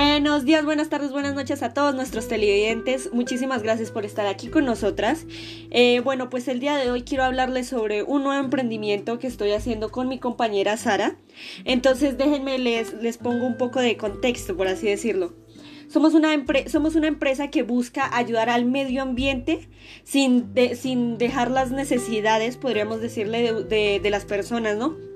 Buenos días, buenas tardes, buenas noches a todos nuestros televidentes. Muchísimas gracias por estar aquí con nosotras. Eh, bueno, pues el día de hoy quiero hablarles sobre un nuevo emprendimiento que estoy haciendo con mi compañera Sara. Entonces déjenme les, les pongo un poco de contexto, por así decirlo. Somos una, somos una empresa que busca ayudar al medio ambiente sin, sin dejar las necesidades, podríamos decirle, de, de las personas, ¿no?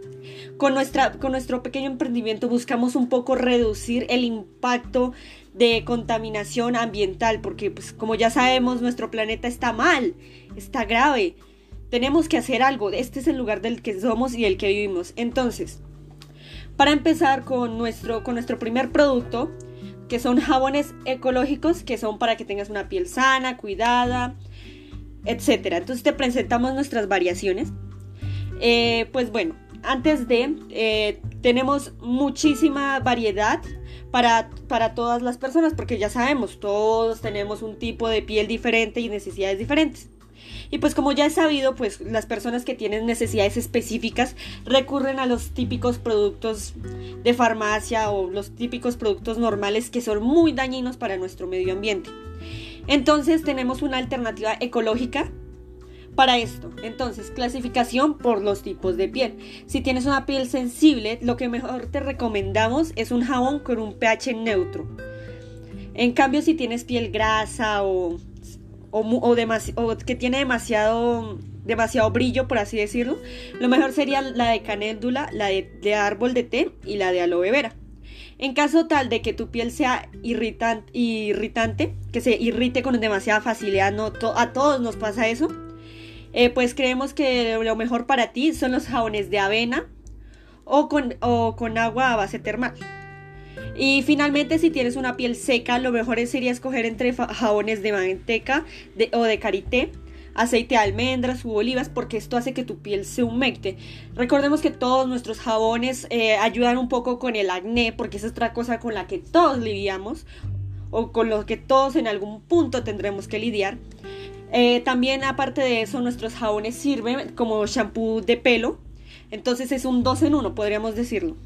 Con, nuestra, con nuestro pequeño emprendimiento buscamos un poco reducir el impacto de contaminación ambiental, porque pues como ya sabemos nuestro planeta está mal, está grave. Tenemos que hacer algo. Este es el lugar del que somos y el que vivimos. Entonces, para empezar con nuestro, con nuestro primer producto, que son jabones ecológicos, que son para que tengas una piel sana, cuidada, etc. Entonces te presentamos nuestras variaciones. Eh, pues bueno, antes de, eh, tenemos muchísima variedad para, para todas las personas, porque ya sabemos, todos tenemos un tipo de piel diferente y necesidades diferentes. Y pues como ya he sabido, pues las personas que tienen necesidades específicas recurren a los típicos productos de farmacia o los típicos productos normales que son muy dañinos para nuestro medio ambiente. Entonces tenemos una alternativa ecológica para esto. Entonces, clasificación por los tipos de piel. Si tienes una piel sensible, lo que mejor te recomendamos es un jabón con un pH neutro. En cambio, si tienes piel grasa o, o, que tiene demasiado, demasiado brillo, por así decirlo, lo mejor sería la de canéndula, la de, árbol de té y la de aloe vera. En caso tal de que tu piel sea irritante, que se irrite con demasiada facilidad, no a todos nos pasa eso, eh, pues creemos que lo mejor para ti son los jabones de avena o con, con agua a base termal. Y finalmente, si tienes una piel seca, lo mejor sería escoger entre jabones de manteca o de karité, aceite de almendras u olivas, porque esto hace que tu piel se humecte. Recordemos que todos nuestros jabones eh, ayudan un poco con el acné, porque es otra cosa con la que todos lidiamos, o con lo que todos en algún punto tendremos que lidiar. Eh, también aparte de eso, nuestros jabones sirven como shampoo de pelo. Entonces es un 2 en 1, podríamos decirlo.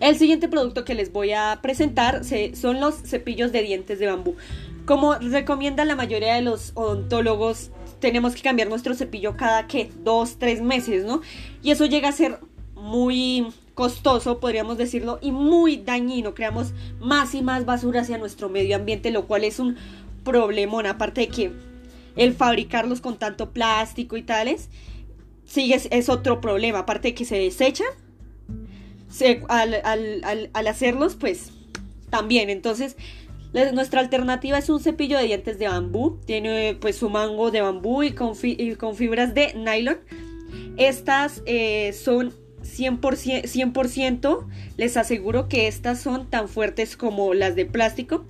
El siguiente producto que les voy a presentar son los cepillos de dientes de bambú. Como recomienda la mayoría de los odontólogos, tenemos que cambiar nuestro cepillo cada que dos, tres meses, ¿no? Y eso llega a ser muy costoso, podríamos decirlo, y muy dañino. Creamos más y más basura hacia nuestro medio ambiente, lo cual es un problemón. Aparte de que el fabricarlos con tanto plástico y tales, sigue, es otro problema. Aparte de que se desechan, al, hacerlos, pues también. Entonces, nuestra alternativa es un cepillo de dientes de bambú. Tiene pues su mango de bambú y con, con fibras de nylon. Estas eh, son 100%, 100%, les aseguro que estas son tan fuertes como las de plástico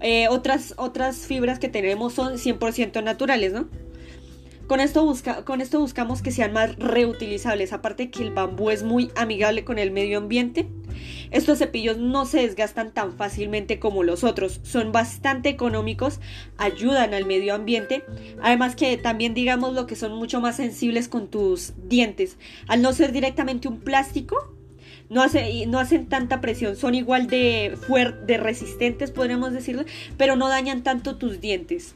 eh, otras, otras fibras que tenemos son 100% naturales, ¿no? Con esto, busca, con esto buscamos que sean más reutilizables, aparte que el bambú es muy amigable con el medio ambiente. Estos cepillos no se desgastan tan fácilmente como los otros, son bastante económicos, ayudan al medio ambiente, además que también digamos lo que son mucho más sensibles con tus dientes. Al no ser directamente un plástico, no, hace, no hacen tanta presión, son igual de, de resistentes, podríamos decirlo, pero no dañan tanto tus dientes.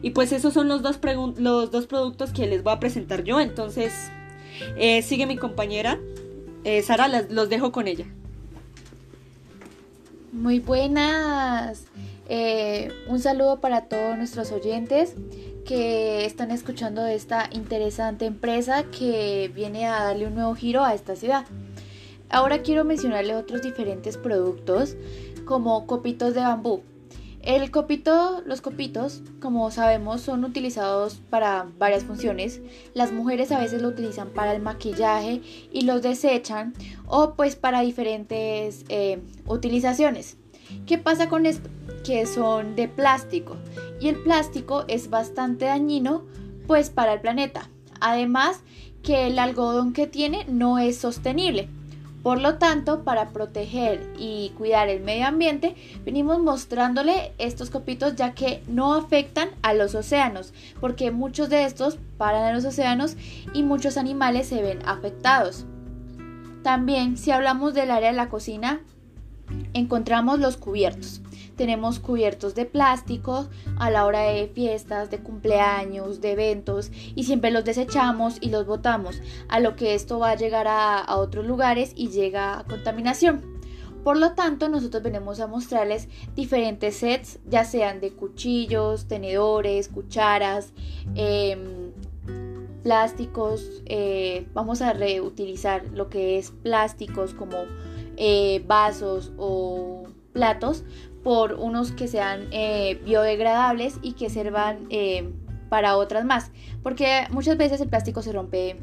Y pues esos son los dos, los dos productos que les voy a presentar yo. Entonces, eh, sigue mi compañera. Eh, Sara, los dejo con ella. Muy buenas. Eh, un saludo para todos nuestros oyentes que están escuchando de esta interesante empresa que viene a darle un nuevo giro a esta ciudad. Ahora quiero mencionarle otros diferentes productos como copitos de bambú. El copito, los copitos, como sabemos, son utilizados para varias funciones. Las mujeres a veces lo utilizan para el maquillaje y los desechan o pues para diferentes eh, utilizaciones. ¿Qué pasa con esto? Que son de plástico y el plástico es bastante dañino pues para el planeta. Además que el algodón que tiene no es sostenible por lo tanto, para proteger y cuidar el medio ambiente, venimos mostrándole estos copitos ya que no afectan a los océanos, porque muchos de estos paran en los océanos y muchos animales se ven afectados. También, si hablamos del área de la cocina, encontramos los cubiertos. Tenemos cubiertos de plástico a la hora de fiestas, de cumpleaños, de eventos y siempre los desechamos y los botamos, a lo que esto va a llegar a, a otros lugares y llega a contaminación. Por lo tanto, nosotros venimos a mostrarles diferentes sets, ya sean de cuchillos, tenedores, cucharas, em, plásticos. Eh, vamos a reutilizar lo que es plásticos como eh, vasos o platos por unos que sean eh, biodegradables y que sirvan para otras más. Porque muchas veces el plástico se rompe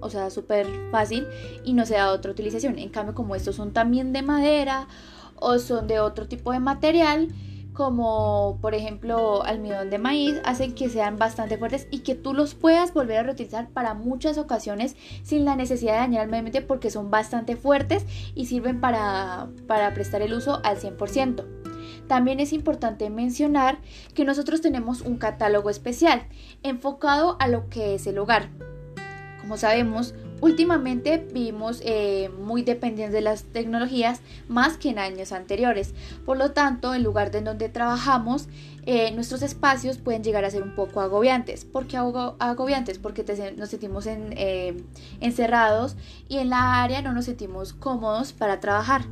o sea, súper fácil y no se da otra utilización. En cambio, como estos son también de madera o son de otro tipo de material, como por ejemplo almidón de maíz, hacen que sean bastante fuertes y que tú los puedas volver a reutilizar para muchas ocasiones sin la necesidad de dañar el medio ambiente porque son bastante fuertes y sirven para, para prestar el uso al 100%. También es importante mencionar que nosotros tenemos un catálogo especial enfocado a lo que es el hogar. Como sabemos, últimamente vivimos eh, muy dependientes de las tecnologías más que en años anteriores. Por lo tanto, el lugar de donde trabajamos, eh, nuestros espacios pueden llegar a ser un poco agobiantes. ¿Por qué agobiantes? Porque nos sentimos eh, encerrados y en la área no nos sentimos cómodos para trabajar.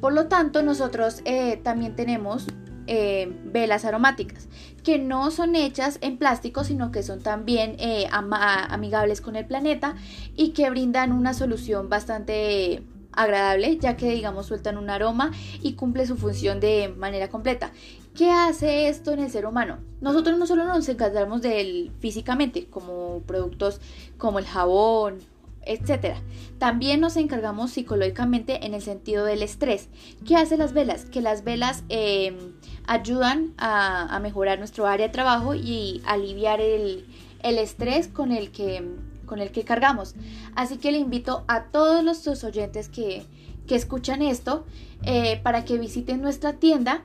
Por lo tanto, nosotros también tenemos eh, velas aromáticas, que no son hechas en plástico, sino que son también eh, amigables con el planeta y que brindan una solución bastante agradable, ya que digamos sueltan un aroma y cumple su función de manera completa. ¿Qué hace esto en el ser humano? Nosotros no solo nos encargamos de él físicamente, como productos como el jabón etc. También nos encargamos psicológicamente en el sentido del estrés. ¿Qué hacen las velas? Que las velas em, ayudan a, mejorar nuestro área de trabajo y aliviar el, estrés con el, que, con el que cargamos. Así que le invito a todos los oyentes que, escuchan esto eh, para que visiten nuestra tienda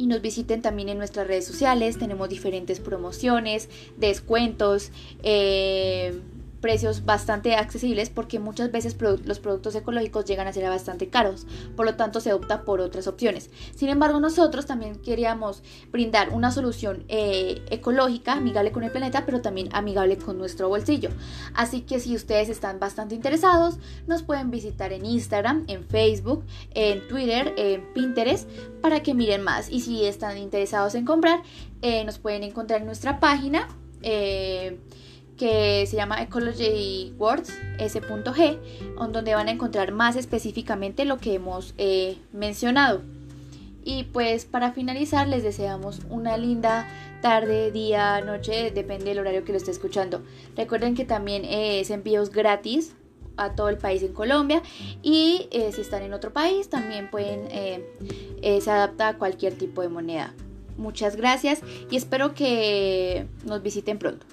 y nos visiten también en nuestras redes sociales. Tenemos diferentes promociones, descuentos. Eh, precios bastante accesibles porque muchas veces los productos ecológicos llegan a ser bastante caros, por lo tanto se opta por otras opciones. Sin embargo, nosotros también queríamos brindar una solución eh, ecológica, amigable con el planeta, pero también amigable con nuestro bolsillo. Así que si ustedes están bastante interesados, nos pueden visitar en Instagram, en Facebook, en Twitter, en Pinterest, para que miren más. Y si están interesados en comprar, eh, nos pueden encontrar en nuestra página. Eh, que se llama Ecology Words S.G, donde van a encontrar más específicamente lo que hemos eh, mencionado. Y pues para finalizar les deseamos una linda tarde, día, noche, depende del horario que lo esté escuchando. Recuerden que también es envíos gratis a todo el país en Colombia y eh, si están en otro país también pueden eh, se adapta a cualquier tipo de moneda. Muchas gracias y espero que nos visiten pronto.